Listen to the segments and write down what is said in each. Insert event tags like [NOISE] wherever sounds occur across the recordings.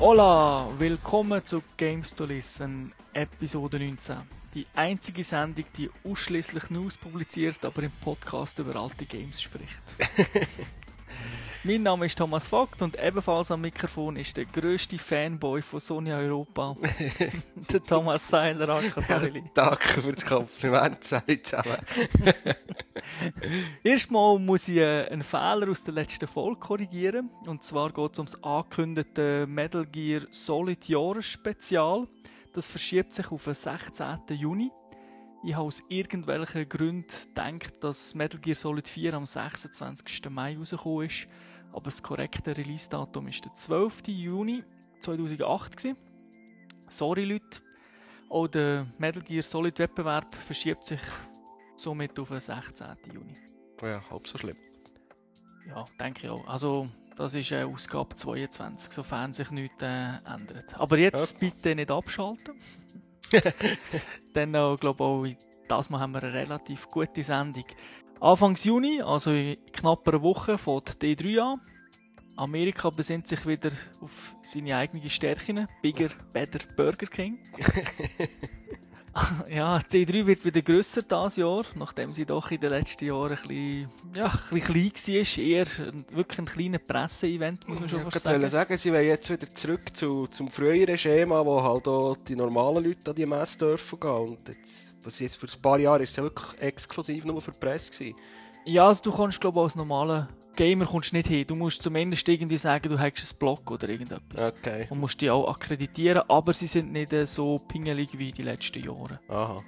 Hola, willkommen zu Games to Listen, Episode 19. Die einzige Sendung, die ausschließlich News publiziert, aber im Podcast über alte Games spricht. [LAUGHS] mein Name ist Thomas Vogt und ebenfalls am Mikrofon ist der grösste Fanboy von Sony Europa, [LAUGHS] der Thomas Seiler Akasäuli. [LAUGHS] Danke für das Kompliment, sei zusammen. [LAUGHS] Erstmal muss ich äh, einen Fehler aus der letzten Folge korrigieren. Und zwar geht es um das angekündigte Metal Gear Solid Jahresspezial. Das verschiebt sich auf den 16. Juni. Ich habe aus irgendwelchen Gründen gedacht, dass Metal Gear Solid 4 am 26. Mai rausgekommen ist. Aber das korrekte Release-Datum ist der 12. Juni 2008. Gewesen. Sorry Leute. Auch der Metal Gear Solid Wettbewerb verschiebt sich somit auf den 16. Juni. Ja, halb so schlimm. Ja, denke ich auch. Also, das ist äh, Ausgabe 22, sofern sich nichts äh, ändert. Aber jetzt ja. bitte nicht abschalten. [LAUGHS] Dann äh, glaube auch, das Mal haben wir eine relativ gute Sendung. Anfangs Juni, also in knapp einer Woche, fängt die D3 an. Amerika besinnt sich wieder auf seine eigenen Stärken. Bigger, better Burger King. [LAUGHS] [LAUGHS] ja, die 3 wird wieder grösser dieses Jahr, nachdem sie doch in den letzten Jahren ein bisschen, ja, ein bisschen klein war. Eher wirklich ein kleines Presse-Event, muss man schon ja, fast sagen. sagen. Sie wollen jetzt wieder zurück zu, zum früheren Schema, wo halt auch die normalen Leute an die Messe dürfen gehen. Und jetzt, was jetzt für ein paar Jahre ist es wirklich exklusiv nur für die Presse gewesen. Ja, also du kannst glaube ich als normaler Gamer kommst nicht hin. Du musst zumindest irgendwie sagen, du hast ein Blog oder irgendetwas. Okay. Und musst die auch akkreditieren, aber sie sind nicht so pingelig wie die letzten Jahre. Aha.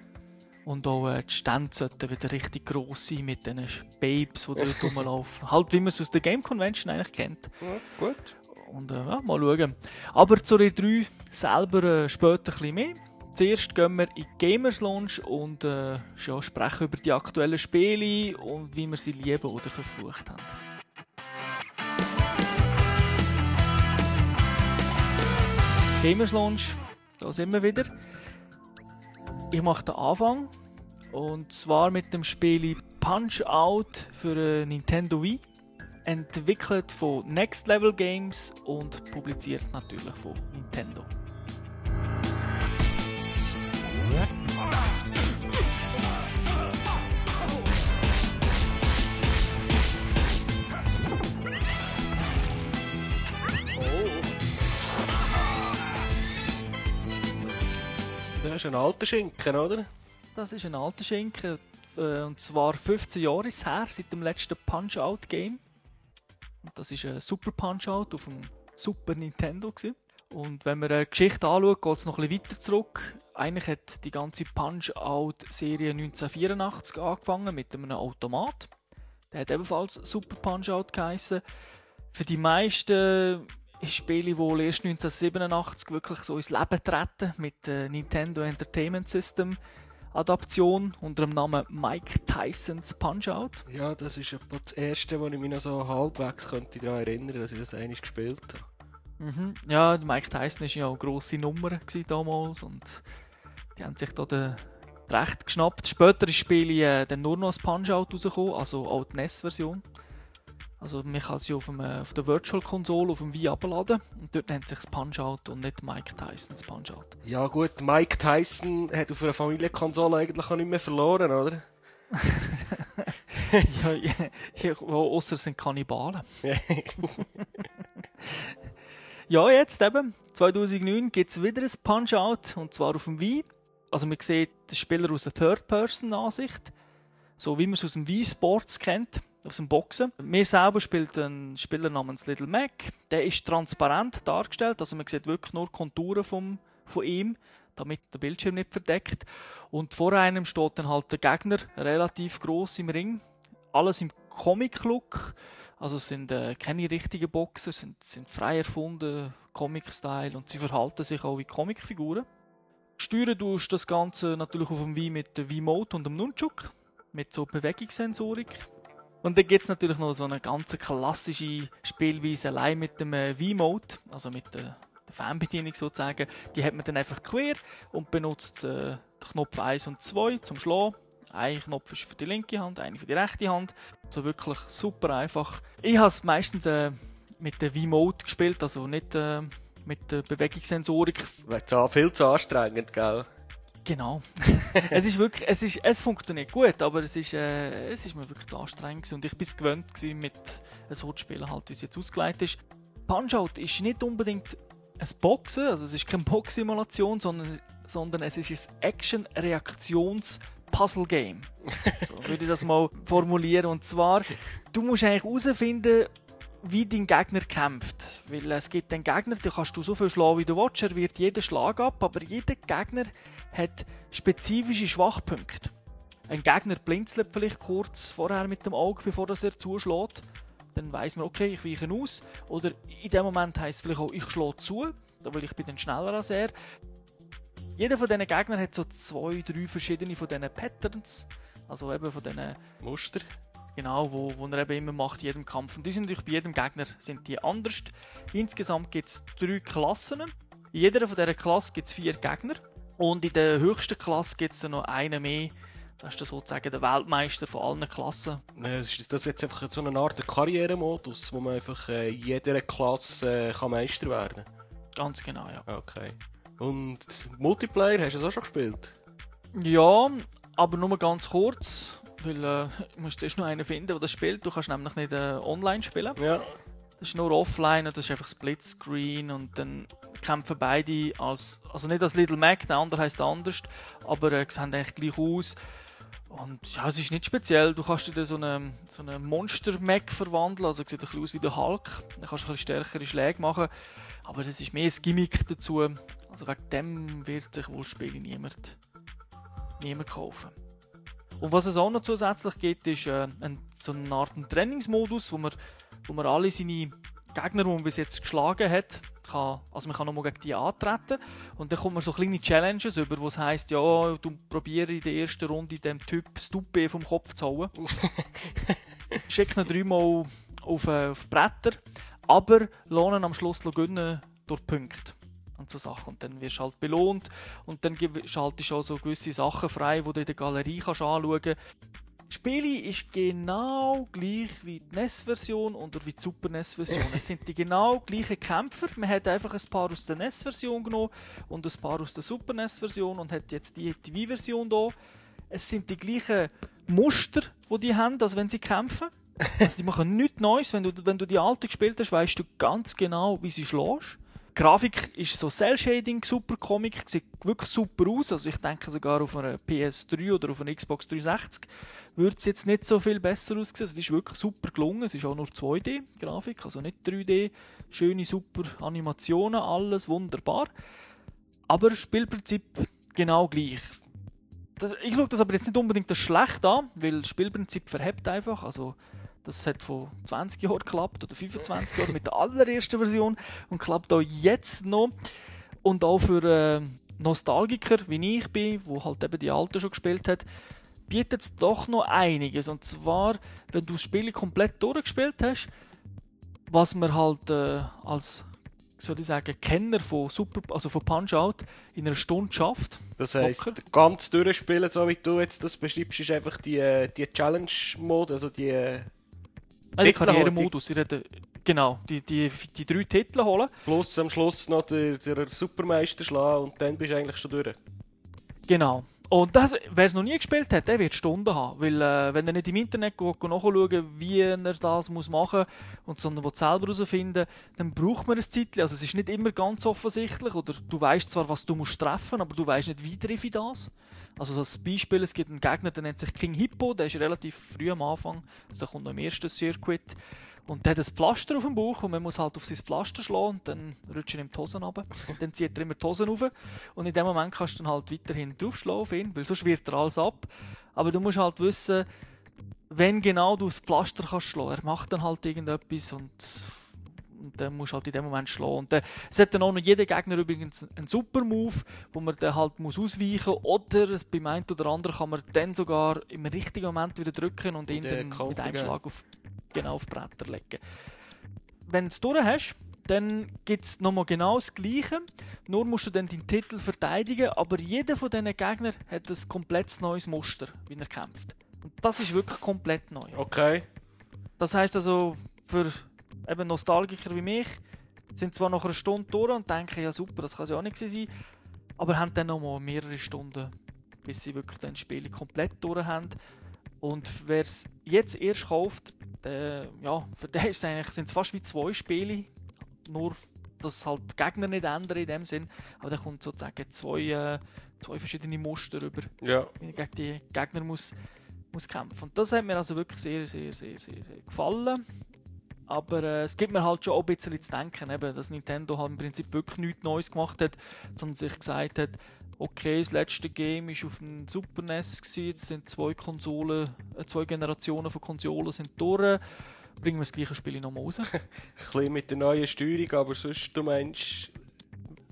Und auch äh, die Stände sollten wieder richtig gross sein mit diesen Babes, die dort rumlaufen. halt wie man es aus der Game Convention eigentlich kennt. Ja, gut. Und äh, ja, mal schauen. Aber zur E3 selber äh, später ein bisschen mehr. Zuerst gehen wir in die Gamers Lounge und äh, ja, sprechen über die aktuellen Spiele und wie wir sie lieben oder verflucht haben. Gamers Lounge, da sind wir wieder. Ich mache den Anfang und zwar mit dem Spiel Punch Out für Nintendo Wii. Entwickelt von Next Level Games und publiziert natürlich von Nintendo. Das ist ein alter Schinken, oder? Das ist ein alter Schinken. äh, Und zwar 15 Jahre ist her, seit dem letzten Punch-Out-Game. Das ist ein Super Punch-Out auf dem Super Nintendo. Gewesen. Und wenn man eine Geschichte anschaut, geht es noch ein bisschen weiter zurück. Eigentlich hat die ganze Punch-Out-Serie 1984 angefangen mit einem Automat. Der hat ebenfalls Super Punch-Out geheißen. Für die meisten Spiele, die erst 1987 wirklich so ins Leben treten mit der Nintendo Entertainment System Adaption unter dem Namen Mike Tysons Punch-Out. Ja, das ist das erste, wo ich mich noch so halbwegs könnte daran erinnern dass ich das eigentlich gespielt habe. Mhm. Ja, Mike Tyson war ja auch eine grosse Nummer damals und die haben sich da den Recht geschnappt. Später ist das Spiel äh, dann nur noch als Punch-Out rausgekommen, also auch die NES-Version. Also man kann sie auf, dem, auf der Virtual-Konsole auf dem Wii abladen und dort nennt sich das Punch-Out und nicht Mike Tysons Punch-Out. Ja gut, Mike Tyson hat auf einer Familienkonsole eigentlich auch nicht mehr verloren, oder? [LAUGHS] ja, ja, ja, außer sind Kannibalen. [LAUGHS] ja, jetzt eben, 2009 gibt es wieder ein Punch-Out und zwar auf dem Wii. Also man sieht den Spieler aus der Third-Person-Ansicht, so wie man es aus dem Wii Sports kennt aus dem Boxen. Mir selber spielt ein Spieler namens Little Mac. Der ist transparent dargestellt, also man sieht wirklich nur Konturen vom, von ihm, damit der Bildschirm nicht verdeckt. Und vor einem steht dann halt der Gegner, relativ groß im Ring. Alles im Comic-Look. Also sind äh, keine richtigen Boxer, sind, sind frei erfunden, Comic-Style und sie verhalten sich auch wie Comicfiguren. Steuern tust das Ganze natürlich auf dem Wii mit der Wii-Mode und dem Nunchuk, mit so Bewegungssensorik. Und dann gibt es natürlich noch so eine ganz klassische Spielweise allein mit dem äh, V-Mode, also mit der, der Fernbedienung sozusagen. Die hat man dann einfach quer und benutzt äh, den Knopf 1 und 2 zum Schlagen Ein Knopf ist für die linke Hand, einer für die rechte Hand. Also wirklich super einfach. Ich habe es meistens äh, mit der V-Mode gespielt, also nicht äh, mit der Bewegungssensorik. Viel zu anstrengend, gell? Genau. [LAUGHS] es ist wirklich, es, ist, es funktioniert gut, aber es ist, äh, es ist mir wirklich zu anstrengend gewesen. und ich bin es gewöhnt gewesen, mit so zu spielen, halt, wie es jetzt ausgelegt ist. Punch-Out ist nicht unbedingt ein Boxen, also es ist keine Box-Simulation, sondern, sondern es ist ein Action-Reaktions-Puzzle-Game. [LAUGHS] so würde ich das mal formulieren. Und zwar, du musst eigentlich herausfinden, wie dein Gegner kämpft. Weil es gibt einen Gegner, den kannst du so viel schlagen, wie du willst. Er wird jeden Schlag ab, aber jeder Gegner hat spezifische Schwachpunkte. Ein Gegner blinzelt vielleicht kurz vorher mit dem Auge, bevor er zuschlägt. Dann weiß man, okay, ich weiche aus. Oder in dem Moment heisst es vielleicht auch, ich schlage zu, weil ich bin dann schneller als er. Jeder von diesen Gegnern hat so zwei, drei verschiedene von diesen Patterns. Also eben von diesen Muster. Genau, wo, wo er eben immer macht, in jedem Kampf. Und die sind natürlich bei jedem Gegner sind die anders. Insgesamt gibt es drei Klassen. In jeder von dieser Klasse gibt es vier Gegner. Und in der höchsten Klasse gibt es noch einen mehr. Das ist sozusagen der Weltmeister von allen Klassen. Ist das jetzt einfach so eine Art Karrieremodus, wo man einfach äh, in jeder Klasse äh, kann Meister werden Ganz genau, ja. Okay. Und Multiplayer, hast du das auch schon gespielt? Ja, aber nur ganz kurz. Weil äh, [LAUGHS] du musst erst noch einen finden, der das spielt. Du kannst nämlich nicht äh, online spielen. Ja. Das ist nur offline und das ist einfach Splitscreen und dann kämpfen beide als, also nicht als Little Mac, der andere heißt anders, aber äh, sehen eigentlich gleich aus. Und ja, es ist nicht speziell. Du kannst dir so einen so eine Monster-Mac verwandeln, also sieht ein bisschen aus wie der Hulk. Dann kannst du ein bisschen stärkere Schläge machen, aber das ist mehr ein Gimmick dazu. Also wegen dem wird sich wohl das Spiel niemand, niemand kaufen. Und was es auch noch zusätzlich gibt, ist äh, ein, so eine Art Trainingsmodus, wo man, wo man alle seine Gegner, die man bis jetzt geschlagen hat, kann, also man kann nochmal gegen die antreten. Und dann kommt man so kleine Challenges über, wo es heisst, ja, du probierst in der ersten Runde dem Typ das vom Kopf zu hauen. [LAUGHS] Schick ihn dreimal auf, äh, auf Bretter, aber lohnen am Schluss gewinnen durch Punkte und so Sachen. Und dann wirst du halt belohnt und dann schaltest du auch so gewisse Sachen frei, die du in der Galerie kannst anschauen kannst. Das Spiel ist genau gleich wie die NES-Version oder wie die Super NES-Version. [LAUGHS] es sind die genau gleichen Kämpfer. Man hat einfach ein paar aus der NES-Version genommen und ein paar aus der Super NES-Version und hat jetzt die, Wii-Version hier. Es sind die gleichen Muster, die die haben, als wenn sie kämpfen. [LAUGHS] Also die machen nichts Neues. Wenn du, wenn du die alte gespielt hast, weißt du ganz genau, wie sie schlägst. Die Grafik ist so Cell-Shading, super Comic, sieht wirklich super aus. Also ich denke sogar auf einer PS3 oder auf einer Xbox 360 würde es jetzt nicht so viel besser aussehen. Es ist wirklich super gelungen. Es ist auch nur 2D-Grafik, also nicht 3D. Schöne, super Animationen, alles wunderbar. Aber Spielprinzip genau gleich. Das, ich schaue das aber jetzt nicht unbedingt das schlecht an, weil das Spielprinzip verhebt einfach. Also das hat vor 20 Jahren geklappt oder 25 Jahren mit der allerersten Version und klappt auch jetzt noch. Und auch für äh, Nostalgiker, wie ich bin, wo halt eben die Alte schon gespielt hat, bietet es doch noch einiges. Und zwar, wenn du das Spiel komplett durchgespielt hast, was man halt äh, als soll ich sagen, Kenner von Super, also von Punch-Out in einer Stunde schafft. Das heisst, ganz durchspielen, so wie du jetzt das beschreibst, ist einfach die, äh, die Challenge-Mode, also die äh, also Karrieremodus. Genau, die, die, die drei Titel holen. Plus am Schluss noch der, der Supermeister schlagen und dann bist du eigentlich schon durch. Genau. Und wer es noch nie gespielt hat, der wird Stunden haben. Weil, äh, wenn er nicht im Internet geht, nachschauen wie er das muss machen muss, sondern will selber herausfinden, dann braucht man ein Zeitchen. Also, es ist nicht immer ganz offensichtlich. Oder du weißt zwar, was du musst treffen, aber du weißt nicht, wie treffe ich das. Also, als Beispiel: Es gibt einen Gegner, der nennt sich King Hippo, der ist relativ früh am Anfang. Also, der kommt noch im ersten Circuit. Und der hat ein Pflaster auf dem Bauch und man muss halt auf sein Pflaster schlagen und dann rutscht er ihm die Hosen runter. Und dann zieht er immer die Hosen rauf. Und in dem Moment kannst du dann halt weiterhin draufschlagen auf ihn, weil sonst wird er alles ab. Aber du musst halt wissen, wenn genau du das Pflaster kannst schlagen. Er macht dann halt irgendetwas und, und dann musst du halt in dem Moment schlagen. Und dann, es hat dann auch noch jeder Gegner übrigens einen super Move, wo man dann halt muss ausweichen muss. Oder beim einen oder anderen kann man dann sogar im richtigen Moment wieder drücken und, und ihn dann mit einem Schlag auf genau auf Bretter legen. Wenn du es durch hast, dann gibt es nochmal genau das Gleiche. Nur musst du dann deinen Titel verteidigen, aber jeder von diesen Gegnern hat ein komplett neues Muster, wie er kämpft. Und das ist wirklich komplett neu. Okay. Das heißt also, für eben Nostalgiker wie mich, sind zwar nach einer Stunde durch und denken, ja super, das kann es ja auch nicht sein, aber haben dann nochmal mehrere Stunden, bis sie wirklich dann Spiele komplett durch haben. Und wer es jetzt erst kauft, der, ja, für den ist eigentlich, sind es fast wie zwei Spiele, nur dass halt die Gegner nicht ändern in dem Sinn, aber da kommt sozusagen zwei, äh, zwei verschiedene Muster über, Ja. gegen die Gegner muss, muss kämpfen. Und das hat mir also wirklich sehr, sehr, sehr, sehr, sehr gefallen. Aber äh, es gibt mir halt schon auch ein bisschen zu denken, eben, dass Nintendo halt im Prinzip wirklich nichts Neues gemacht hat, sondern sich gesagt hat, okay, das letzte Game war auf dem Super NES, gewesen, jetzt sind zwei Konsolen, äh, zwei Generationen von Konsolen sind durch, bringen wir das gleiche Spiel nochmal raus. [LAUGHS] Ein bisschen mit der neuen Steuerung, aber sonst, du meinst...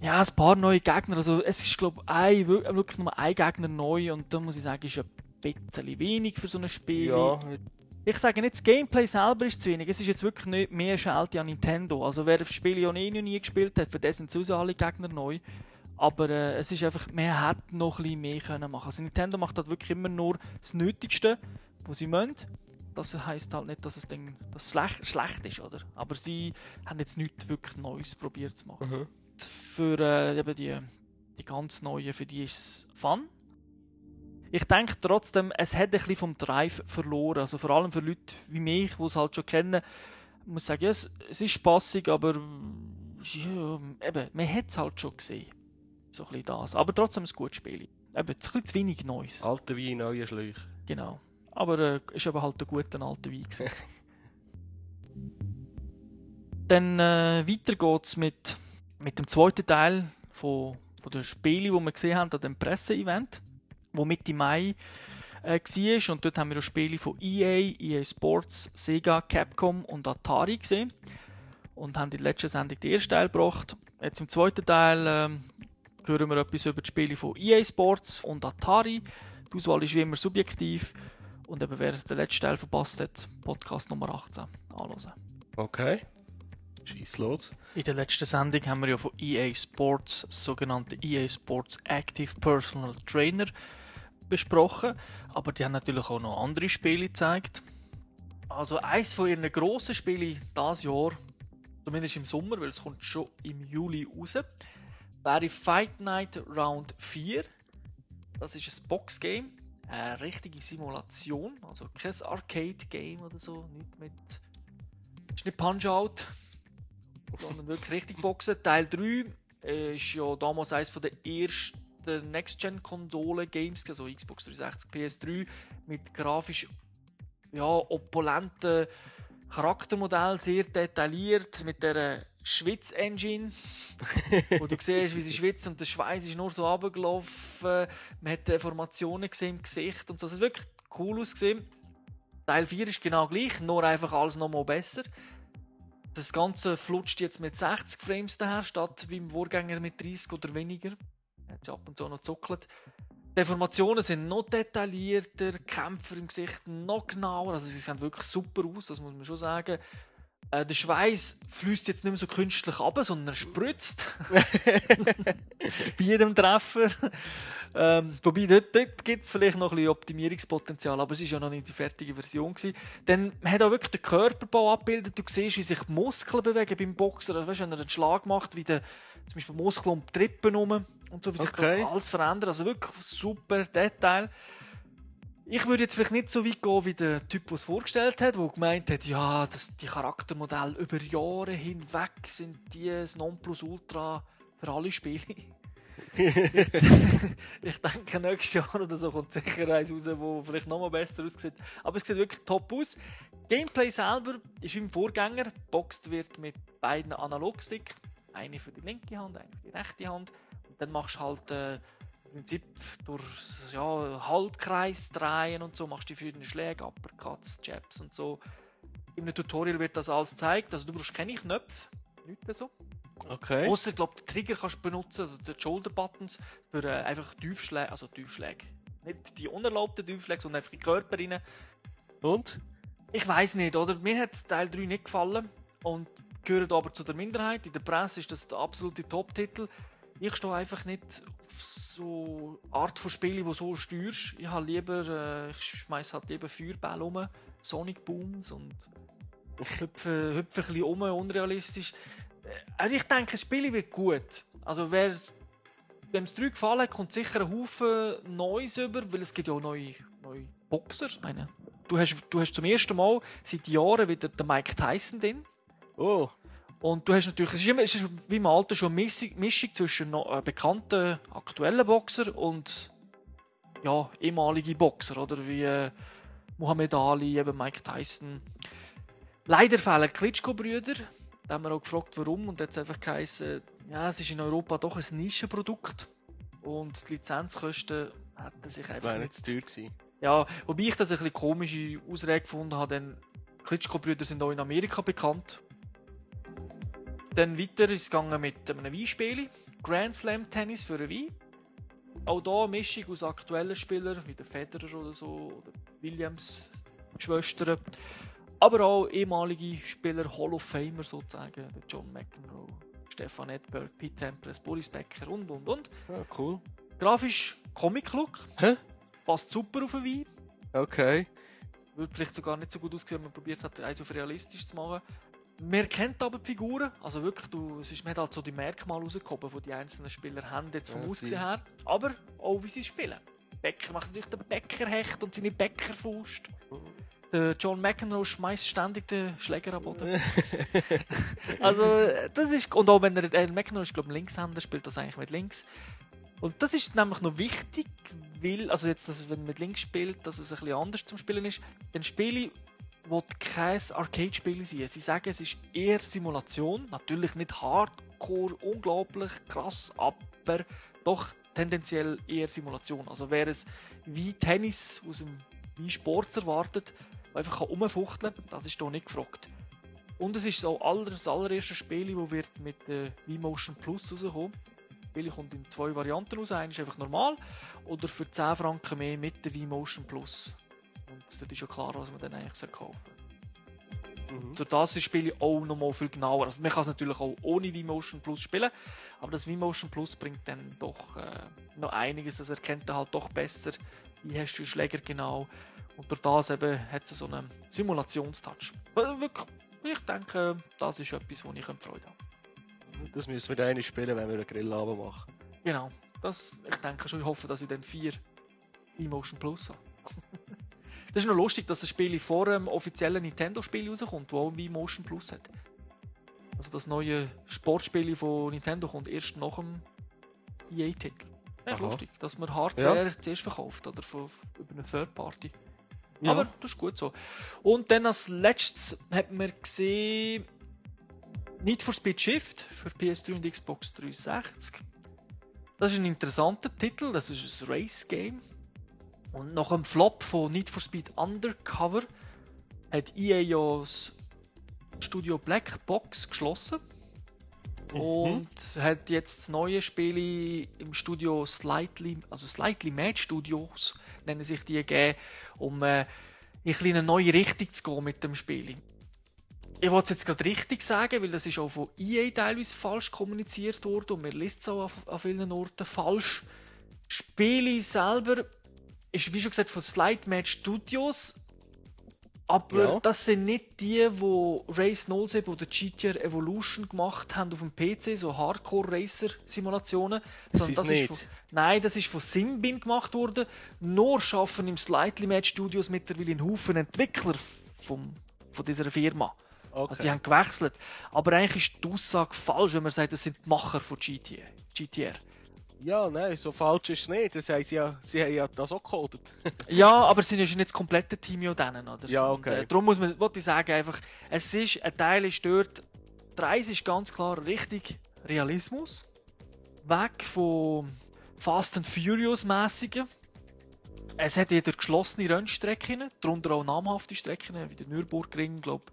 Ja, ein paar neue Gegner. Also es ist, glaube ich, wirklich nur ein Gegner neu und da muss ich sagen, ist ein bisschen wenig für so ein Spiel. Ja, Ich sage nicht, das Gameplay selber ist zu wenig. Es ist jetzt wirklich nicht mehr Schelte an Nintendo. Also wer das Spiel ja eh noch nie gespielt hat, für den sind sowieso alle Gegner neu. Aber äh, es ist einfach, man hätte noch ein bisschen mehr können machen. Also Nintendo macht halt wirklich immer nur das Nötigste, was sie müssen. Das heisst halt nicht, dass es dann dass schlecht, schlecht ist, oder? Aber sie haben jetzt nichts wirklich Neues probiert zu machen. mhm. Für äh, eben die, die ganz neuen, für die ist es Fun. Ich denke trotzdem, es hat ein bisschen vom Drive verloren. Also vor allem für Leute wie mich, die es halt schon kennen, ich muss sagen, ja, es, es ist spaßig, aber ja, eben, man hat es halt schon gesehen. So ein bisschen das. Aber trotzdem ein gutes Spiel. Eben, es ist ein bisschen zu wenig Neues. Alte Wein, neue Schläuche. Genau. Aber äh, ist aber halt ein guter alter Wein. [LAUGHS] Dann äh, weiter geht's mit, mit dem zweiten Teil von, von den Spielen, die wir gesehen haben an dem Presseevent, wo Mitte Mai äh, war. Und dort haben wir auch Spiele von EA, EA Sports, Sega, Capcom und Atari gesehen. Und haben in der letzten Sendung den ersten Teil gebracht. Jetzt im zweiten Teil ähm, hören wir etwas über die Spiele von EA Sports und Atari. Die Auswahl ist wie immer subjektiv. Und eben, wer den letzten Teil verpasst hat, Podcast Nummer 18 anhören. Okay. Schieß los. In der letzten Sendung haben wir ja von EA Sports sogenannte EA Sports Active Personal Trainer besprochen. Aber die haben natürlich auch noch andere Spiele gezeigt. Also eins von ihren grossen Spielen dieses Jahr, zumindest im Sommer, weil es kommt schon im Juli raus, wäre Fight Night Round 4. Das ist ein Boxgame, eine richtige Simulation, also kein Arcade-Game oder so, nicht mit... ist nicht Punch-Out, sondern [LAUGHS] wirklich richtig Boxen. Teil 3 äh, ist ja damals eines der ersten Next-Gen-Konsolen-Games, also Xbox 360, PS3, mit grafisch ja, opulenten Charaktermodell, sehr detailliert, mit der Schwitz-Engine, [LAUGHS] wo du siehst, wie sie schwitzt und der Schweiß ist nur so runtergelaufen. Man hat Deformationen gesehen im Gesicht und so. Es hat wirklich cool ausgesehen. Teil 4 ist genau gleich, nur einfach alles nochmal besser. Das Ganze flutscht jetzt mit 60 Frames daher, statt wie im Vorgänger mit 30 oder weniger. Hat ab und zu noch zuckelt. Deformationen sind noch detaillierter, Kämpfer im Gesicht noch genauer. Also sie sehen wirklich super aus, das muss man schon sagen. Äh, der Schweiß fließt jetzt nicht mehr so künstlich ab, sondern er spritzt. [LAUGHS] Bei jedem Treffer. Ähm, wobei, dort, dort gibt es vielleicht noch ein bisschen Optimierungspotenzial, aber es war ja noch nicht die fertige Version. Gewesen. Dann man hat auch wirklich den Körperbau abgebildet. Du siehst, wie sich die Muskeln bewegen beim Boxer. Also, weißt, wenn er einen Schlag macht, wie der, zum Beispiel Muskeln um die Trippen herum und so, wie sich Okay. das alles verändert. Also wirklich super Detail. Ich würde jetzt vielleicht nicht so weit gehen wie der Typ, der es vorgestellt hat, der gemeint hat, ja, dass die Charaktermodelle über Jahre hinweg sind die das Nonplusultra für alle Spiele. [LAUGHS] ich denke, nächstes Jahr oder so kommt sicher eins raus, wo vielleicht nochmal besser aussieht. Aber es sieht wirklich top aus. Gameplay selber ist wie im Vorgänger. Boxt wird mit beiden Analogstick. Eine für die linke Hand, eine für die rechte Hand. Und dann machst du halt äh, Prinzip durch ja, Halbkreis drehen und so, machst du die verschiedenen Schläge, Uppercuts, Jabs und so. Im Tutorial wird das alles gezeigt. Also du brauchst keine Knöpfe, nichts mehr so. Okay. Außer, ich glaube, den Trigger kannst du benutzen, also die Shoulder Buttons, für äh, einfach Tiefschläge, also Tiefschläge. Nicht die unerlaubten Tiefschläge, sondern einfach in den Körper rein. Und? Ich weiß nicht, oder? Mir hat Teil 3 nicht gefallen. Und gehören aber zu der Minderheit. In der Presse ist das der absolute Top-Titel. Ich stehe einfach nicht auf so Art von Spielen, die so steuerst. Ich habe lieber, äh, ich schmeiß halt lieber Feuerbälle um, Sonic Booms und hüpfe, hüpfe ein bisschen um, unrealistisch. Äh, Also ich denke, das Spiel wird gut. Also wer dem es 3 gefallen hat, kommt sicher ein Haufen Neues über, weil es gibt ja auch neue, neue Boxer. Ich Meine, du, hast, du hast zum ersten Mal seit Jahren wieder den Mike Tyson drin. Oh, Und du hast natürlich, es ist, immer, es ist wie im Alter schon eine Mischung, zwischen äh, bekannten aktuellen Boxer und ja, ehemalige Boxer, oder wie äh, Muhammad Ali, eben Mike Tyson. Leider fehlen Klitschko-Brüder. Da haben wir auch gefragt, warum. Und jetzt einfach geheißen, ja, es ist in Europa doch ein Nischenprodukt. Und die Lizenzkosten hätten sich einfach wäre nicht nicht zu teuer gewesen. ja, wobei ich das ein bisschen komische Ausrede gefunden habe, denn Klitschko-Brüder sind auch in Amerika bekannt. Dann weiter ist es gegangen mit einem Weinspiel. Grand Slam Tennis für ein Wein. Auch hier eine Mischung aus aktuellen Spielern, wie der Federer oder so, oder Williams, Schwestern. Aber auch ehemalige Spieler, Hall of Famer sozusagen, John McEnroe, Stefan Edberg, Pete Tempest, Boris Becker und und und. Ah, cool. Grafisch Comic-Look, Hä? passt super auf den Wein. Okay. Würde vielleicht sogar nicht so gut aussehen, wenn man probiert hat, eins auf realistisch zu machen. Man kennt aber die Figuren, also wirklich, du, es ist, man hat halt so die Merkmale rausgehoben, die die einzelnen Spieler haben, jetzt vom Ja, Aussehen her. Aber auch wie sie spielen. Becker macht natürlich den Bäckerhecht und seine Bäckerfaust. Der John McEnroe schmeißt ständig den Schläger am Boden. [LAUGHS] also, das ist. Und auch wenn er. Äh, McEnroe ist, glaube ich, Linkshänder, spielt das eigentlich mit links. Und das ist nämlich noch wichtig, weil. Also, jetzt, dass, wenn man mit links spielt, dass es ein bisschen anders zum Spielen ist. Dann Spiele, die kein Arcade-Spiel sind. Sie sagen, es ist eher Simulation. Natürlich nicht hardcore, unglaublich krass, aber doch tendenziell eher Simulation. Also, wer es wie Tennis aus dem wie Sport erwartet, einfach kann rumfuchteln kann, das ist hier nicht gefragt. Und es ist so aller, das allererste Spiel, das wird mit der V-Motion Plus rauskommen. Das Spiel kommt in zwei Varianten raus. Eine ist einfach normal oder für 10 Franken mehr mit der V-Motion Plus. Und das ist ja klar, was man dann eigentlich kaufen soll. Mhm. Durch das ist das Spiel auch nochmal viel genauer. Also man kann es natürlich auch ohne V-Motion Plus spielen, aber das V-Motion Plus bringt dann doch äh, noch einiges. Das erkennt er halt doch besser, wie hast du Schläger genau. Und durch das eben hat es so einen Simulationstouch. Also wirklich, ich denke, das ist etwas, wo ich Freude habe. Das müssen wir dann spielen, wenn wir einen Grillabend machen. Genau. Das, ich denke schon, ich hoffe, dass ich dann vier V-Motion Plus habe. Das ist noch lustig, dass das Spiel vor dem offiziellen Nintendo-Spiel rauskommt, das auch V-Motion Plus hat. Also das neue Sportspiel von Nintendo kommt erst nach dem EA-Titel. Echt Aha. lustig, dass man Hardware zuerst verkauft oder von, über eine Third Party. Ja. Aber das ist gut so. Und dann als letztes hat man gesehen Need for Speed Shift für PS3 und Xbox 360. Das ist ein interessanter Titel, das ist ein Race-Game. Und nach dem Flop von Need for Speed Undercover hat EA ja das Studio Black Box geschlossen. Und hat jetzt das neue Spiel im Studio Slightly, also Slightly Mad Studios, nennen sich die, gegeben, um äh, in eine neue Richtung zu gehen mit dem Spiel. Ich wollte es jetzt gerade richtig sagen, weil das ist auch von EA teilweise falsch kommuniziert worden und man liest es auch an, an vielen Orten falsch. Das Spiel selber ist, wie schon gesagt, von Slide Match Studios. Aber Ja. das sind nicht die, die Race 07 oder GTR Evolution gemacht haben auf dem PC, so Hardcore-Racer-Simulationen. Das sondern ist nicht. von, nein, das ist von Simbin gemacht worden. Nur schaffen im Slightly Mad Studios mittlerweile einen Haufen Entwickler vom, von dieser Firma. Okay. Also die haben gewechselt. Aber eigentlich ist die Aussage falsch, wenn man sagt, das sind die Macher von GTA. GTR. Ja, nein, so falsch ist es nicht. Das sie, ja, sie haben ja das auch gecodet. [LAUGHS] Ja, aber sie sind ja nicht das komplette Team ja denen, oder? Ja, Und, okay. äh, darum muss man, wollte ich sagen, einfach, es ist, ein Teil ist dort, die Reise ist ganz klar richtig Realismus. Weg von Fast and Furious mäßigen. Es hat jeder geschlossene Rennstrecken, darunter auch namhafte Strecken, wie der Nürburgring, glaube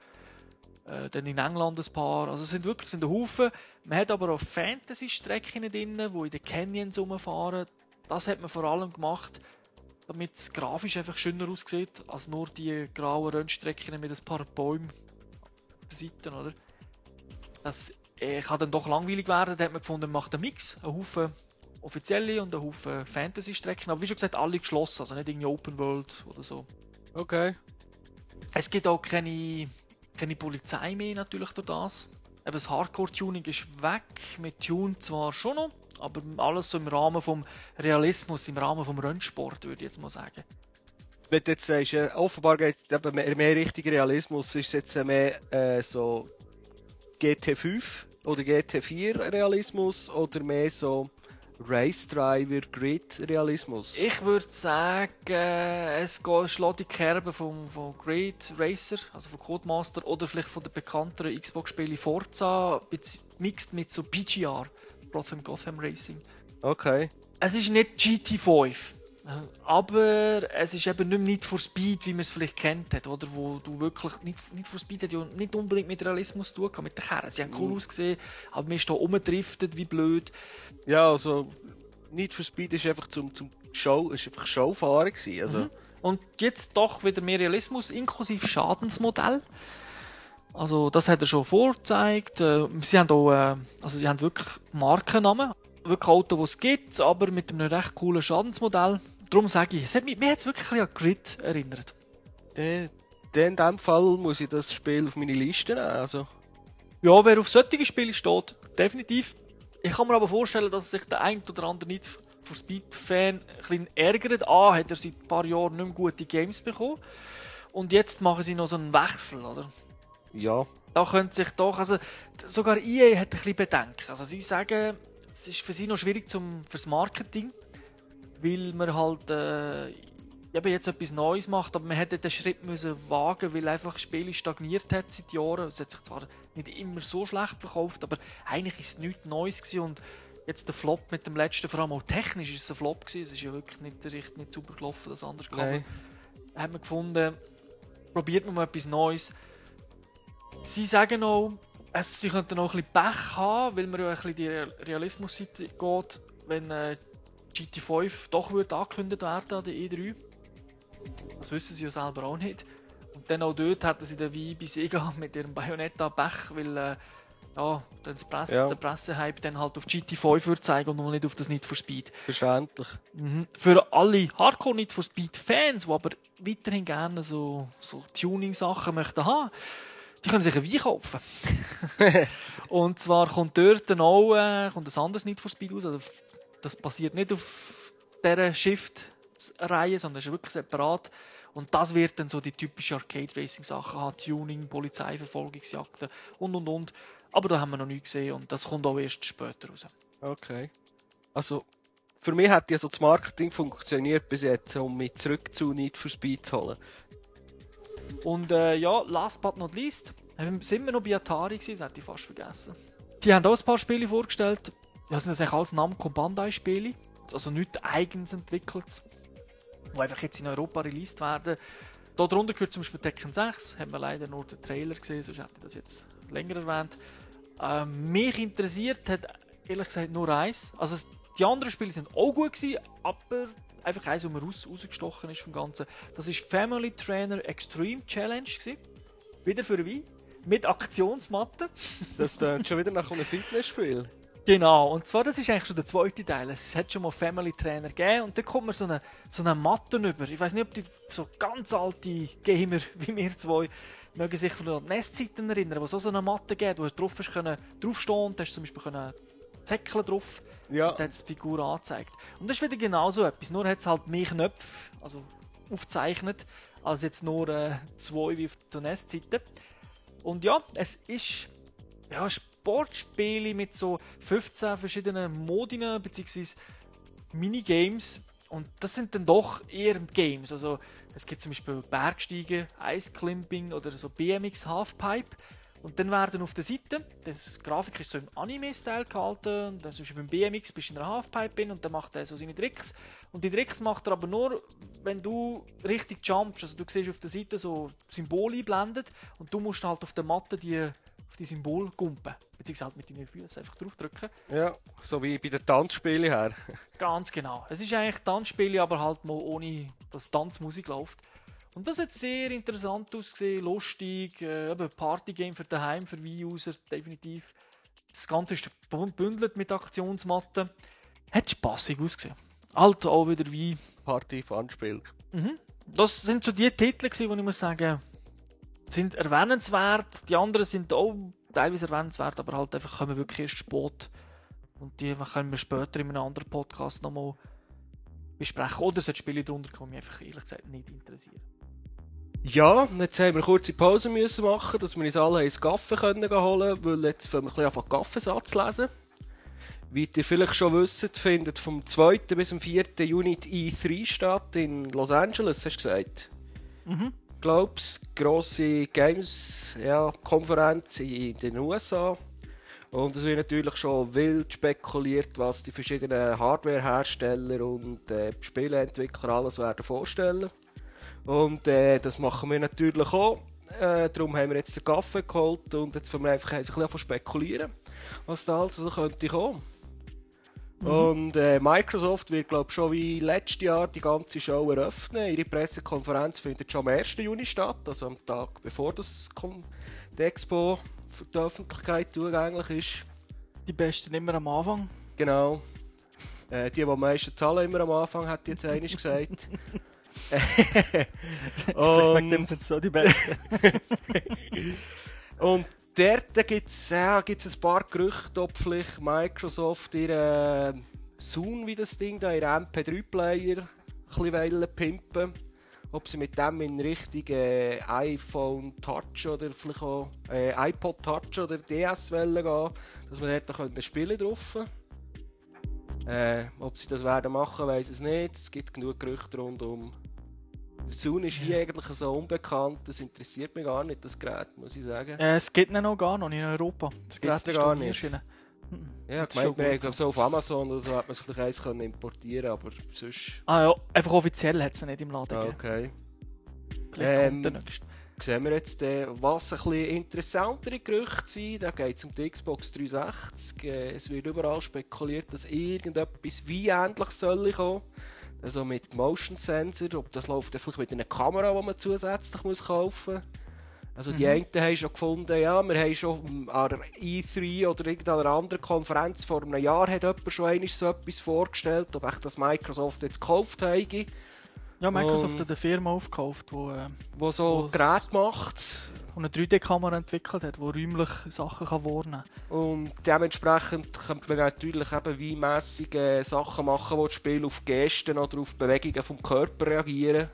äh, dann in England ein paar. Also es sind wirklich es sind ein Haufen. Man hat aber auch Fantasy-Strecken drin, die in den Canyons rumfahren. Das hat man vor allem gemacht, damit es grafisch einfach schöner aussieht, als nur die grauen Rennstrecken mit ein paar Bäumen auf den Seiten, oder? das äh, kann dann doch langweilig werden. Da hat man gefunden, man macht einen Mix, einen Haufen offizielle und einen Haufen Fantasy-Strecken. Aber wie schon gesagt, alle geschlossen, also nicht irgendwie Open World oder so. Okay. Es gibt auch keine, keine Polizei mehr natürlich durch das. Eben das Hardcore-Tuning ist weg. Mit Tune zwar schon noch, aber alles so im Rahmen vom Realismus, im Rahmen vom Rennsport, würde ich jetzt mal sagen. Wenn du jetzt sagst, offenbar geht es mehr, mehr Richtung Realismus, ist es jetzt mehr äh, so GT5 oder GT4 Realismus oder mehr so Race Driver Grid Realismus? Ich würde sagen, es geht, schlägt die Kerbe vom, vom Grid Racer, also von Codemaster oder vielleicht von den bekannteren Xbox-Spielen Forza, mixed mit so PGR, Gotham Gotham Racing. Okay. Es ist nicht GT5. Aber es ist eben nicht Need for Speed, wie man es vielleicht kennt hat, oder? Wo du wirklich, Need, Need for Speed hat ja nicht unbedingt mit Realismus zu tun, mit den Kerren. Sie haben cool mhm. ausgesehen, aber man ist da rumgedriftet, wie blöd. Ja, also, Need for Speed ist einfach zum, zum Show, ist einfach Showfahren gewesen, also. Mhm. Und jetzt doch wieder mehr Realismus, inklusive Schadensmodell. Also, das hat er schon vorgezeigt. Äh, sie haben auch, äh, also sie haben wirklich Markennamen. Wirklich Auto, die es gibt, aber mit einem recht coolen Schadensmodell darum sage ich, es hat mich, mir hat es wirklich an Grid erinnert. Dann in dem Fall muss ich das Spiel auf meine Liste nehmen. Also. Ja, wer auf solche Spiele steht, definitiv. Ich kann mir aber vorstellen, dass sich der ein oder andere nicht für Speed-Fan ein ärgert. A, hat er seit ein paar Jahren nicht mehr gute Games bekommen. Und jetzt machen sie noch so einen Wechsel, oder? Ja. Da könnte sich doch, also sogar EA hat ein bisschen Bedenken. Also sie sagen, es ist für sie noch schwierig zum, fürs Marketing weil man halt äh, eben jetzt etwas Neues macht, aber man hätte den Schritt müssen wagen, weil einfach das Spiel stagniert hat seit Jahren. Es hat sich zwar nicht immer so schlecht verkauft, aber eigentlich ist es nichts Neues gewesen und jetzt der Flop mit dem letzten, vor allem auch technisch ist es ein Flop gewesen. Es ist ja wirklich nicht, nicht, nicht super gelaufen, das andere Cover. Da Hat man gefunden, probiert man mal etwas Neues. Sie sagen auch, es, sie könnten auch ein bisschen Pech haben, weil man ja ein bisschen die Realismus-Seite geht, wenn äh, GT5 doch wird angekündigt werden an der E3. Das wissen sie ja selber auch nicht. Und dann auch dort hatten sie den wie bei Sega [LAUGHS] mit ihrem Bayonetta Pech, weil äh, ja, dann Presse, ja. der Pressehype dann halt auf GT5 würde zeigen und noch nicht auf das Need for Speed. Verständlich. Mhm. Für alle Hardcore Need for Speed Fans, die aber weiterhin gerne so, so Tuning-Sachen möchten haben, die können sich ein Wein kaufen. [LAUGHS] und zwar kommt dort dann auch äh, kommt ein anderes Need for Speed aus, also das passiert nicht auf dieser Shift-Reihe, sondern ist wirklich separat. Und das wird dann so die typische Arcade-Racing-Sachen haben, Tuning, Polizeiverfolgungsjagden und und und. Aber da haben wir noch nie gesehen und das kommt auch erst später raus. Okay. Also, für mich hat ja so das Marketing funktioniert bis jetzt, um mich zurück zu Need for Speed zu holen. Und äh, ja, last but not least, sind wir noch bei Atari gewesen, das hätte ich fast vergessen. Die haben auch ein paar Spiele vorgestellt ja, sind das eigentlich alles Namco Bandai-Spiele, also nichts eigens entwickelt, die einfach jetzt in Europa released werden. Darunter gehört zum Beispiel Tekken 6, haben wir leider nur den Trailer gesehen, sonst hätte ich das jetzt länger erwähnt. Ähm, mich interessiert hat ehrlich gesagt nur eins. Also die anderen Spiele sind auch gut gewesen, aber einfach eins, das mir raus, rausgestochen ist vom Ganzen. Das ist Family Trainer Extreme Challenge gewesen. Wieder für Wii. Mit Aktionsmatte. Das ist schon wieder nach einem Fitnessspiel. Genau, und zwar, das ist eigentlich schon der zweite Teil. Es hat schon mal Family Trainer gegeben und da kommt man so eine, so eine Matte über. Ich weiß nicht, ob die so ganz alte Gamer [LAUGHS] wie wir zwei mögen sich von den Nestzeiten erinnern, wo es so, so eine Matte gibt, wo du drauf hast können, draufstehen und hast zum Beispiel können Zäckeln drauf. Ja. Und dann die Figur angezeigt. Und das ist wieder genau so etwas, nur hat es halt mehr Knöpfe, also aufgezeichnet, als jetzt nur äh, zwei wie auf der Nestzeiten. Und ja, es ist ja, Sportspiele mit so 15 verschiedenen Modinen bzw. Minigames. Und das sind dann doch eher Games. Also es gibt zum Beispiel Bergsteigen, Eisclimbing oder so BMX Halfpipe. Und dann werden auf der Seite, das Grafik ist so im Anime-Style gehalten, und dann zum Beispiel beim BMX bist du in einer Halfpipe bin und dann macht er so seine Tricks. Und die Tricks macht er aber nur, wenn du richtig jumpst. Also du siehst auf der Seite so Symbole einblendet und du musst halt auf der Matte die auf die Symbol gumpen. Beziehungsweise halt mit deinen Füßen einfach draufdrücken. Ja, so wie bei den Tanzspielen her. [LAUGHS] Ganz genau. Es ist eigentlich Tanzspiele, aber halt mal ohne, dass Tanzmusik läuft. Und das hat sehr interessant ausgesehen, lustig, äh, eben Partygame für daheim, für Wii-User, definitiv. Das Ganze ist gebündelt mit Aktionsmatten. Hat spaßig ausgesehen. Halt auch wieder wie. Party, Fun-Spiel. Mhm. Das sind so die Titel, gewesen, wo ich muss sagen, sind erwähnenswert. Die anderen sind auch teilweise erwähnenswert, aber halt einfach kommen wirklich erst spät. Und die können wir später in einem anderen Podcast nochmal besprechen. Oder solche Spiele drunter kommen mich einfach ehrlich gesagt nicht interessieren. Ja, jetzt haben wir eine kurze Pause müssen machen, dass wir uns alle ins Kaffee können holen können, weil jetzt fangen wir ein bisschen an Kaffeesatz lesen. Wie ihr vielleicht schon wisst, findet vom 2. bis zum 4. Juni die E3 statt in Los Angeles, hast du gesagt? Mhm. Glaubst grosse Games-Konferenz ja, in den USA. Und es wird natürlich schon wild spekuliert, was die verschiedenen Hardware-Hersteller und äh, Spieleentwickler alles werden vorstellen. Und äh, das machen wir natürlich auch. Äh, darum haben wir jetzt den Kaffee geholt und jetzt wollen wir einfach ein bisschen spekulieren, was da alles so könnte kommen. Mhm. Und äh, Microsoft wird, glaube ich, schon wie letztes Jahr die ganze Show eröffnen. Ihre Pressekonferenz findet schon am 1. Juni statt, also am Tag bevor das die Expo für die Öffentlichkeit zugänglich ist. Die besten immer am Anfang. Genau. Äh, die, die am meisten zahlen, immer am Anfang, hat jetzt einer gesagt. und, [LAUGHS] Wegen dem sind so die Besten. [LAUGHS] und dort gibt es gibt's ein paar Gerüchte, ob vielleicht Microsoft ihre äh, wie das Ding da, ihren MP3-Player ein bisschen pimpen ob sie mit dem in Richtung äh, iPhone Touch oder vielleicht auch äh, iPod Touch oder DS wollen gehen, dass man dort können spielen drauf. Äh, ob sie das werden machen, weiß es nicht. Es gibt genug Gerüchte rundum. Der Zoom ist hier eigentlich so unbekannt, das interessiert mich gar nicht, das Gerät, muss ich sagen. Äh, es gibt ihn noch gar noch in Europa. Das Gerät ist gar nicht. Erschienen. Ja, ich meine, wir haben so auf Amazon oder so hat man es vielleicht eins können importieren aber sonst... Ah ja, einfach offiziell hat es nicht im Laden ah, Okay. Ähm, sehen wir jetzt, äh, was ein bisschen interessantere Gerüchte sind. Da geht es um die Xbox 360. Äh, es wird überall spekuliert, dass irgendetwas wie ähnlich soll kommen. Also mit Motion Sensor, ob das läuft vielleicht mit einer Kamera, die man zusätzlich muss kaufen muss. Also die mhm. einen haben schon gefunden, ja, wir haben schon an der E3 oder irgendeiner anderen Konferenz vor einem Jahr hat jemand schon einmal so etwas vorgestellt, ob ich das Microsoft jetzt gekauft habe. Ja, Microsoft um, hat eine Firma aufgekauft, die äh, wo so Geräte macht. Und eine 3D-Kamera entwickelt hat, die räumlich Sachen kann warnen kann. Und dementsprechend könnte man natürlich eben wie mässige Sachen machen, die das Spiel auf Gesten oder auf Bewegungen vom Körper reagieren.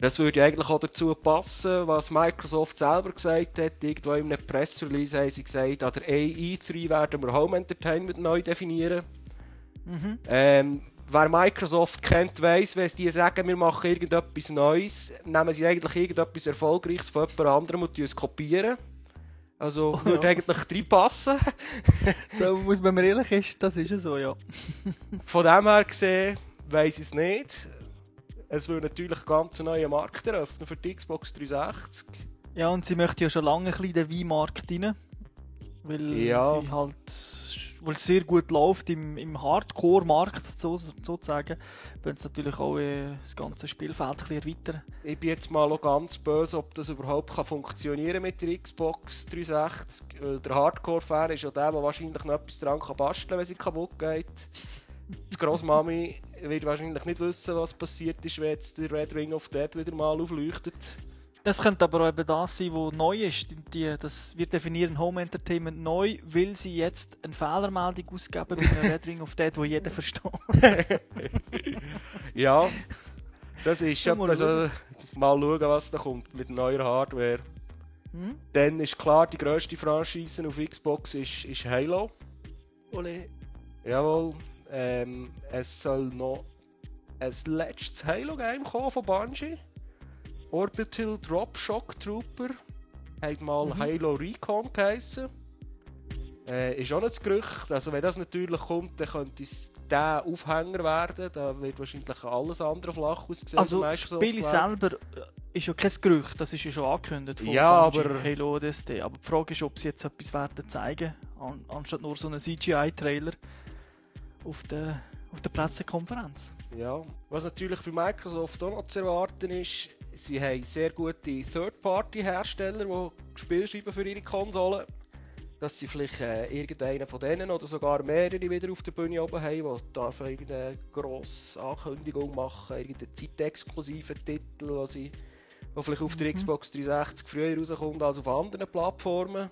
Das würde eigentlich auch dazu passen, was Microsoft selber gesagt hat. Irgendwo in einem Pressrelease haben sie gesagt, an der AI3 werden wir Home Entertainment neu definieren. Mhm. Ähm, wer Microsoft kennt, weiss, wenn sie sagen, wir machen irgendetwas Neues, nehmen sie eigentlich irgendetwas Erfolgreiches von jemand anderem und es kopieren. Also [LAUGHS] oh, würde ja. eigentlich reinpassen. da muss man mir ehrlich ist, das ist so, ja. [LAUGHS] von dem her gesehen, weiss ich es nicht es würde natürlich einen ganz neuen Markt eröffnen für die Xbox 360. Ja, und sie möchte ja schon lange ein bisschen in den Wii-Markt rein. Weil ja. sie halt weil es sehr gut läuft im, im Hardcore-Markt so, sozusagen, wollen sie natürlich auch äh, das ganze Spielfeld ein erweitern. Ich bin jetzt mal auch ganz böse, ob das überhaupt kann funktionieren mit der Xbox 360. Weil der Hardcore-Fan ist ja der, der wahrscheinlich noch etwas dran kann basteln wenn sie kaputt geht. Die Grossmami wird wahrscheinlich nicht wissen, was passiert ist, wenn jetzt der Red Ring of Dead wieder mal aufleuchtet. Das könnte aber auch eben das sein, was neu ist. Die, das, wir definieren Home Entertainment neu, weil sie jetzt eine Fehlermeldung ausgeben mit einem Red Ring of Dead, wo jeder versteht. [LAUGHS] ja, das ist ja. Also, mal schauen, was da kommt mit neuer Hardware. Hm? Dann ist klar, die grösste Franchise auf Xbox ist, ist Halo. Ole. Jawohl, ähm, es soll noch ein letztes Halo-Game kommen von Bungie. Orbital Drop Shock Trooper. Hat mal mhm. Halo Recon geheißen. Äh, ist auch ein Gerücht. Also wenn das natürlich kommt, dann könnte es der Aufhänger werden. Da wird wahrscheinlich alles andere flach aussehen. Also das Spiel selber äh, ist ja kein Gerücht, das ist ja schon angekündigt von ja, aber Halo ODST. Aber die Frage ist, ob sie jetzt etwas werden zeigen, an, anstatt nur so einen CGI-Trailer auf der, auf der Pressekonferenz. Ja, was natürlich für Microsoft auch noch zu erwarten ist, sie haben sehr gute Third-Party-Hersteller, die Spiele schreiben für ihre Konsolen. Dass sie vielleicht äh, irgendeinen von denen oder sogar mehrere wieder auf der Bühne oben haben, die da irgendeine grosse Ankündigung machen, irgendeinen zeitexklusiven Titel, sie wo vielleicht auf der Mhm. Xbox 360 früher rauskommt als auf anderen Plattformen.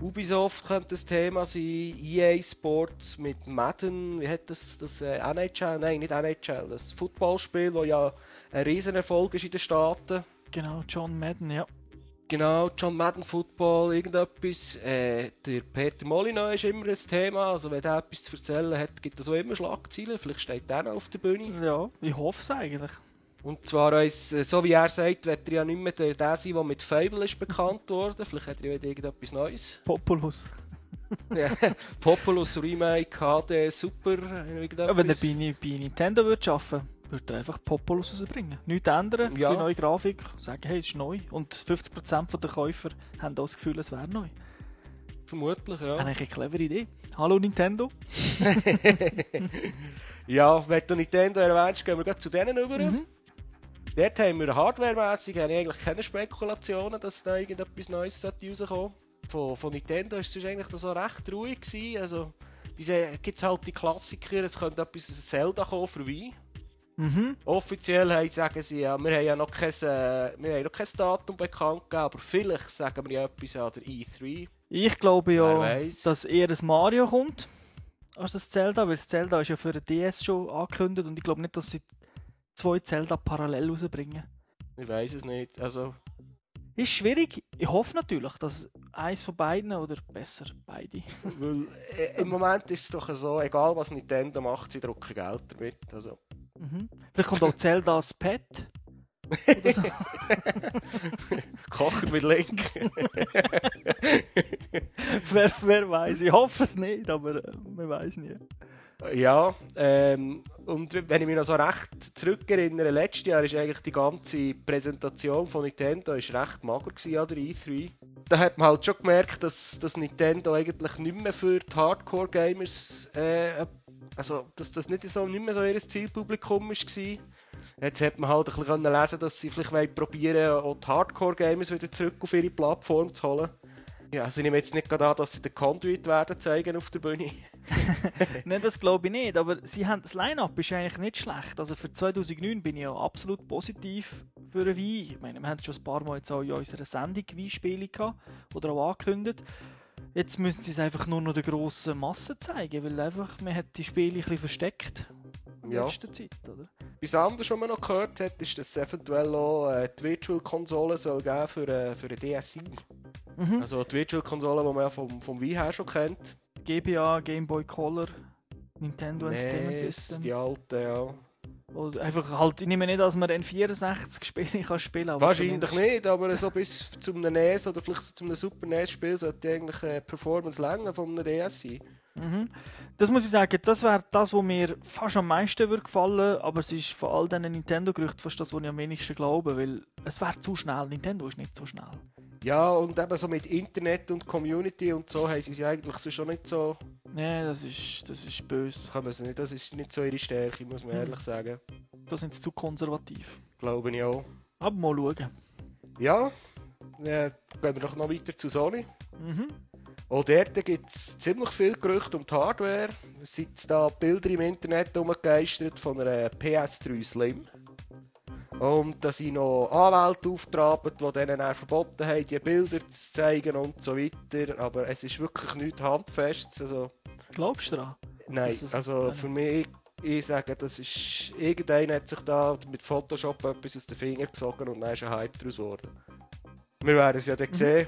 Ubisoft könnte das Thema sein, EA Sports mit Madden, wie hat das, das äh, NHL, nein nicht NHL, das Footballspiel, das ja ein Riesenerfolg ist in den Staaten. Genau, John Madden, ja. Genau, John Madden Football, irgendetwas. Äh, der Peter Molyneux ist immer ein Thema, also wenn er etwas zu erzählen hat, gibt es auch immer Schlagzeilen, vielleicht steht der noch auf der Bühne. Ja, ich hoffe es eigentlich. Und zwar, äh, so wie er sagt, wird er ja nicht mehr der, der sein, der mit Fable ist bekannt [LAUGHS] worden. Vielleicht hat er ja wieder irgendetwas Neues. Populus. [LAUGHS] ja, Populous Remake, HD, Super. Ja, wenn er bei, bei Nintendo würde arbeiten würde er einfach Populus rausbringen. Nichts ändern, Ja. die neue Grafik, sagen, hey, es ist neu. Und 50% der Käufer haben auch das Gefühl, es wäre neu. Vermutlich, ja. Eigentlich eine clevere Idee. Hallo Nintendo. [LAUGHS] ja, wenn du Nintendo erwähnst, gehen wir gleich zu denen über. Mhm. Dort haben wir hardwaremässig eigentlich keine Spekulationen, dass da irgendetwas Neues sollte rauskommen von, von Nintendo ist es eigentlich so recht ruhig gewesen. Also, gibt es halt die Klassiker, es könnte etwas Zelda kommen für Wii. Mhm. Offiziell sagen sie ja, wir haben ja noch kein, äh, wir haben noch kein Datum bekannt gegeben, aber vielleicht sagen wir ja etwas an der E E3. Ich glaube ja, dass eher ein Mario kommt als das Zelda, weil das Zelda ist ja für den DS schon angekündigt und ich glaube nicht, dass sie zwei Zelda parallel rausbringen. Ich weiß es nicht. Also, Ist schwierig. Ich hoffe natürlich, dass eins von beiden oder besser beide. weil, äh, im Moment ist es doch so, egal was Nintendo macht, sie drucken Geld damit. Also, Mhm. Vielleicht kommt auch Zelda als Pet. [LAUGHS] So. kochen mit Link. [LAUGHS] wer, wer weiß, ich hoffe es nicht, aber äh, man weiß nie. Ja, ähm, und wenn ich mich noch so recht zurückerinnere, letztes Jahr ist eigentlich die ganze Präsentation von Nintendo ist recht mager gewesen an der E3. Da hat man halt schon gemerkt, dass, dass Nintendo eigentlich nicht mehr für die Hardcore-Gamers, äh, also dass das nicht, so, nicht mehr so ihr Zielpublikum war. Jetzt hat man halt ein bisschen lesen, dass sie vielleicht probieren auch die Hardcore-Gamers wieder zurück auf ihre Plattform zu holen. Ja, also ich nehme jetzt nicht gerade an, dass sie den Conduit werden zeigen auf der Bühne. [LAUGHS] [LAUGHS] Nein, das glaube ich nicht, aber sie haben das Line-Up ist eigentlich nicht schlecht. Also für 2009 bin ich ja absolut positiv für eine Wii. Ich meine, wir haben schon ein paar Mal jetzt auch in unserer Sendung Wii-Spiele gehabt oder auch angekündigt. Jetzt müssen sie es einfach nur noch der grossen Masse zeigen, weil einfach man hat die Spiele ein bisschen versteckt in Ja. letzter Zeit, oder? Etwas anderes, was man noch gehört hat, ist, dass es eventuell auch äh, die Virtual-Konsole soll geben für, äh, für eine DSi. Mhm. Also die Virtual-Konsole, die man ja vom, vom Wii her schon kennt. GBA, Game Boy Color, Nintendo Entertainment NES, System. die alte, ja. Oder einfach halt, ich nehme nicht, dass man N64 Spiele [LAUGHS] kann spielen kann. Wahrscheinlich nicht, aber so bis zu einem NES oder vielleicht so zu einem Super NES-Spiel sollte eigentlich äh, Performance länger von einem DSi. Mhm. Das muss ich sagen, das wäre das, was mir fast am meisten würde gefallen, aber es ist von all diesen Nintendo-Gerüchten fast das, was ich am wenigsten glaube, weil es wäre zu schnell. Nintendo ist nicht so schnell. Ja, und eben so mit Internet und Community und so haben sie es eigentlich so schon nicht so. Nee, das ist, das ist böse. Kann man nicht, das ist nicht so ihre Stärke, muss man Mhm. ehrlich sagen. Da sind sie zu konservativ. Glaube ich auch. Aber mal schauen. Ja, äh, gehen wir doch noch weiter zu Sony. Mhm. Auch dort gibt es ziemlich viel Gerüchte um die Hardware. Es sind da Bilder im Internet umgegeistert von einer PS3 Slim. Und da sind noch Anwälte aufgetragen, die denen dann verboten haben, die Bilder zu zeigen und so weiter. Aber es ist wirklich nichts Handfestes. Also, Glaubst du daran? nein, also für mich, ich sage, das ist... Irgendeiner hat sich da mit Photoshop etwas aus den Fingern gesogen und dann ist ein Hype daraus geworden. Wir werden es ja dann sehen.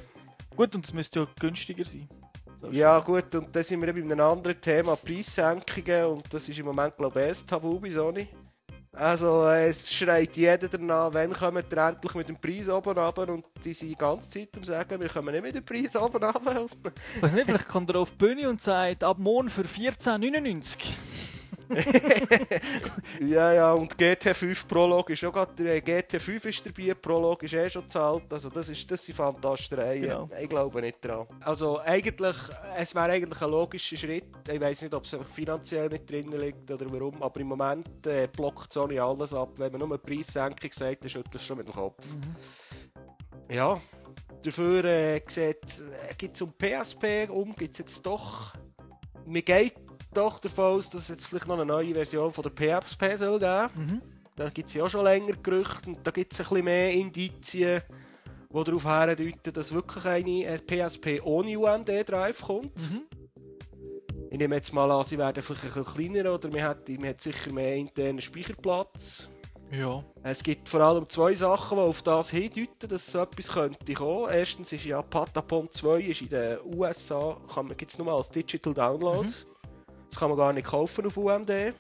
Gut, und es müsste ja günstiger sein. Ja gut, und dann sind wir eben bei einem anderen Thema, Preissenkungen, und das ist im Moment glaube ich das Tabu bei Sony. Also äh, es schreit jeder danach, wann kommt ihr endlich mit dem Preis oben runter und die sind die ganze Zeit am sagen, wir kommen nicht mit dem Preis oben runter. [LAUGHS] Vielleicht kommt er auf die Bühne und sagt, ab morgen für 14,99. [LAUGHS] ja, ja, und GT5 Prolog ist auch gerade, äh, GT5 ist dabei, Prolog ist eh schon zahlt, also das, ist, das sind Fantastereien. Genau. Ich glaube nicht dran. Also eigentlich, es wäre eigentlich ein logischer Schritt, ich weiß nicht, ob es einfach finanziell nicht drin liegt oder warum, aber im Moment äh, blockt Sony alles ab. Wenn man nur eine Preissenkung sagt, dann schüttelt es schon mit dem Kopf. Ja, dafür äh, äh, gibt es um PSP um, gibt es jetzt doch, mir geht doch davon aus, dass es jetzt vielleicht noch eine neue Version von der PSP soll geben. Mhm. Da gibt es ja auch schon länger Gerüchte und da gibt es ein bisschen mehr Indizien, die darauf hindeuten, dass wirklich eine äh, PSP ohne UMD-Drive kommt. Mhm. Ich nehme jetzt mal an, sie werden vielleicht ein bisschen kleiner oder man hat, man hat sicher mehr internen Speicherplatz. Ja. Es gibt vor allem zwei Sachen, die auf das hindeuten, dass so etwas könnte kommen. Erstens ist ja Patapon 2 ist in den USA, gibt es nur als Digital Download. Das kann man gar nicht kaufen auf UMD.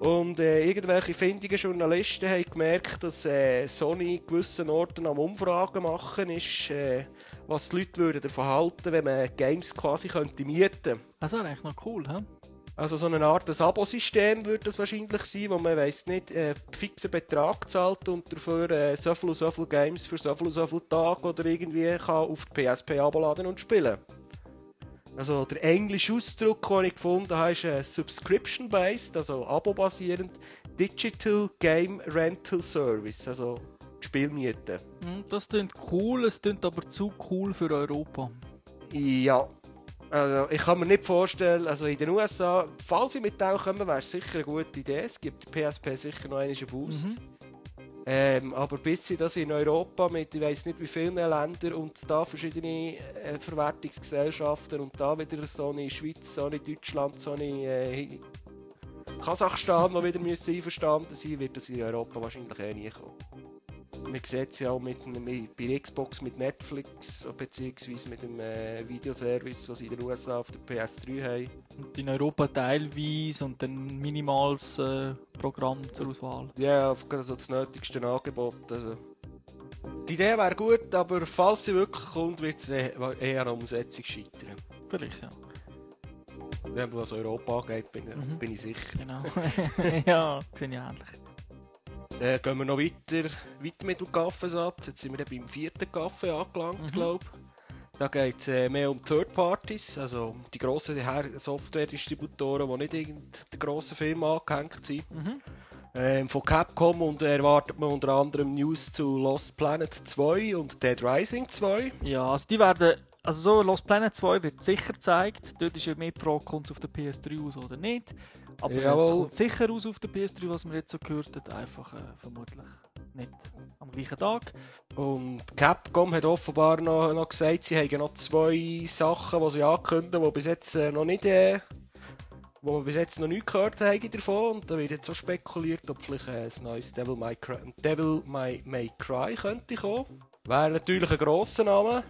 Und äh, irgendwelche findigen Journalisten haben gemerkt, dass äh, Sony in gewissen Orten am Umfragen machen ist, äh, was die Leute würden davon halten, wenn man Games quasi könnte mieten. Das wäre eigentlich noch cool, hä? Also so eine Art Abo-System würde das wahrscheinlich sein, wo man weiss nicht äh, fixen Betrag zahlt und dafür äh, so viel und so viel Games für so viel und so viel Tage oder irgendwie kann auf die PSP abladen und spielen. Also der englische Ausdruck, den ich gefunden habe, ist äh, Subscription-based, also abo-basierend, Digital Game Rental Service, also die Spielmiete. Hm, Das klingt cool, es klingt aber zu cool für Europa. Ja. Also, ich kann mir nicht vorstellen, also in den USA, falls sie mit dem kommen, wäre es sicher eine gute Idee. Es gibt der PSP sicher noch einen Boost. Mhm. Ähm, aber bis sie das in Europa mit, ich weiß nicht wie vielen Ländern und da verschiedene äh, Verwertungsgesellschaften und da wieder Sony Schweiz, Sony Deutschland, Sony äh, Kasachstan, die wieder müssen einverstanden sein wird das in Europa wahrscheinlich eh nie kommen. Man sieht es ja auch mit, mit, bei Xbox mit Netflix beziehungsweise mit dem äh, Videoservice, was sie in den USA auf der PS3 haben. Und in Europa teilweise und dann minimales äh, Programm zur Auswahl. Ja, auf also das nötigste Angebot. Also. Die Idee wäre gut, aber falls sie wirklich kommt, wird es eher eher an der Umsetzung scheitern. Vielleicht, ja. Wenn was Europa angeht, bin, Mhm. bin ich sicher. Genau. [LAUGHS] ja, sehe ich ähnlich. Dann gehen wir noch weiter, weiter mit dem Kaffeesatz. Jetzt sind wir beim vierten Kaffee angelangt, Mhm. glaube ich. Da geht es äh, mehr um Third Parties, also die grossen Software-Distributoren, die nicht irgendeiner grossen Firma angehängt sind. Mhm. Ähm, von Capcom und erwartet man unter anderem News zu Lost Planet 2 und Dead Rising 2. Ja, also die werden. Also so Lost Planet 2 wird sicher gezeigt. Dort ist ja mehr die Frage, kommt es auf der PS3 aus oder nicht. Aber es kommt sicher aus auf der PS3, was man jetzt so gehört hat. Einfach äh, vermutlich nicht am gleichen Tag. Und Capcom hat offenbar noch, noch gesagt, sie haben noch zwei Sachen, die sie ankündigen, die bis jetzt äh, noch nicht, äh, wo man bis jetzt noch nicht gehört haben davon. Und da wird jetzt so spekuliert, ob vielleicht äh, ein neues Devil May Cry, Devil May, May Cry könnte kommen. Wäre natürlich ein grosser Name.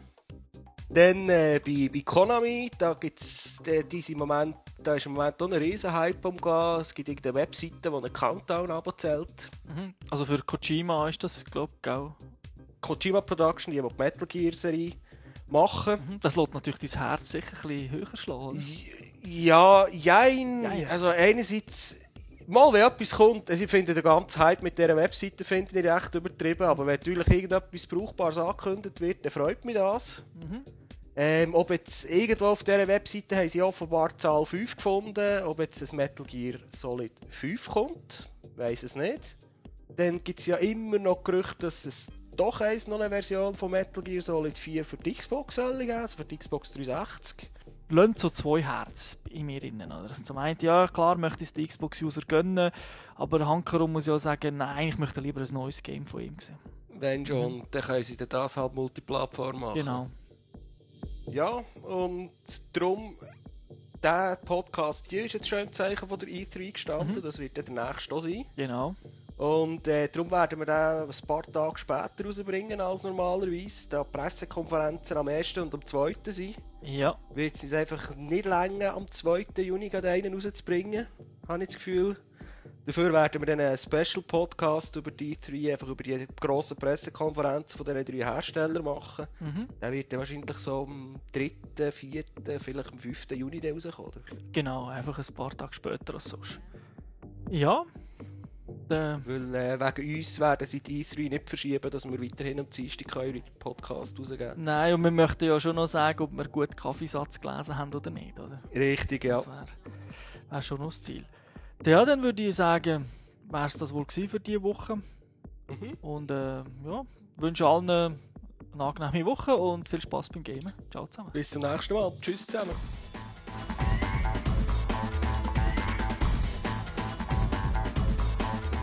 Dann äh, bei, bei Konami, da gibt's äh, diese Moment, da ist im Moment auch ein riesen Hype umgegangen. Es gibt irgendeine Webseite, die einen Countdown abzählt. Mhm. Also für Kojima ist das, glaube ich, auch. Kojima Production, die, die Metal Gear Serie machen. Mhm. Das lässt natürlich dein Herz sicher ein bisschen höher schlagen. Ja, jein. Jein. Also einerseits, mal wenn etwas kommt, also ich finde den ganzen Hype mit dieser Webseite finde ich recht übertrieben, aber wenn natürlich irgendetwas Brauchbares angekündigt wird, dann freut mich das. Mhm. Ähm, ob jetzt irgendwo auf dieser Webseite haben sie offenbar die Zahl 5 gefunden, ob jetzt ein Metal Gear Solid 5 kommt, weiß es nicht. Dann gibt es ja immer noch Gerüchte, dass es doch eins noch eine Version von Metal Gear Solid 4 für die Xbox soll geben, also für die Xbox 360. Lönt so zwei Herzen in mir innen. Oder? Zum einen, ja klar, möchte ich es den Xbox-User gönnen, aber Hankerum muss ja sagen, nein, ich möchte lieber ein neues Game von ihm sehen. Wenn schon, dann können sie das halt Multiplattform machen. Genau. Ja, und darum, der Podcast hier ist jetzt schon im Zeichen von der E3 gestanden, das wird dann der nächste auch sein. Genau. Und äh, darum werden wir den ein paar Tage später rausbringen als normalerweise. Da die Pressekonferenzen am 1. und am 2. sein. Ja. Wird es uns einfach nicht länger am 2. Juni einen rauszubringen, habe ich das Gefühl. Dafür werden wir dann einen Special-Podcast über die drei, einfach über die grossen Pressekonferenzen von diesen drei Herstellern machen. Mhm. Der wird dann wahrscheinlich so am 3., 4., vielleicht am 5. Juni rauskommen. oder? Genau, einfach ein paar Tage später als sonst. Ja. Der, Weil äh, wegen uns werden sie die E3 nicht verschieben, dass wir weiterhin am Dienstag euren Podcast rausgeben nein, und wir möchten ja schon noch sagen, ob wir gut Kaffeesatz gelesen haben oder nicht. Oder? Richtig, ja. Das wäre wär schon noch das Ziel. Ja, dann würde ich sagen, wäre es das wohl für diese Woche. Mhm. Und äh, ja, wünsche allen eine angenehme Woche und viel Spaß beim Gamen. Ciao zusammen. Bis zum nächsten Mal. Tschüss zusammen.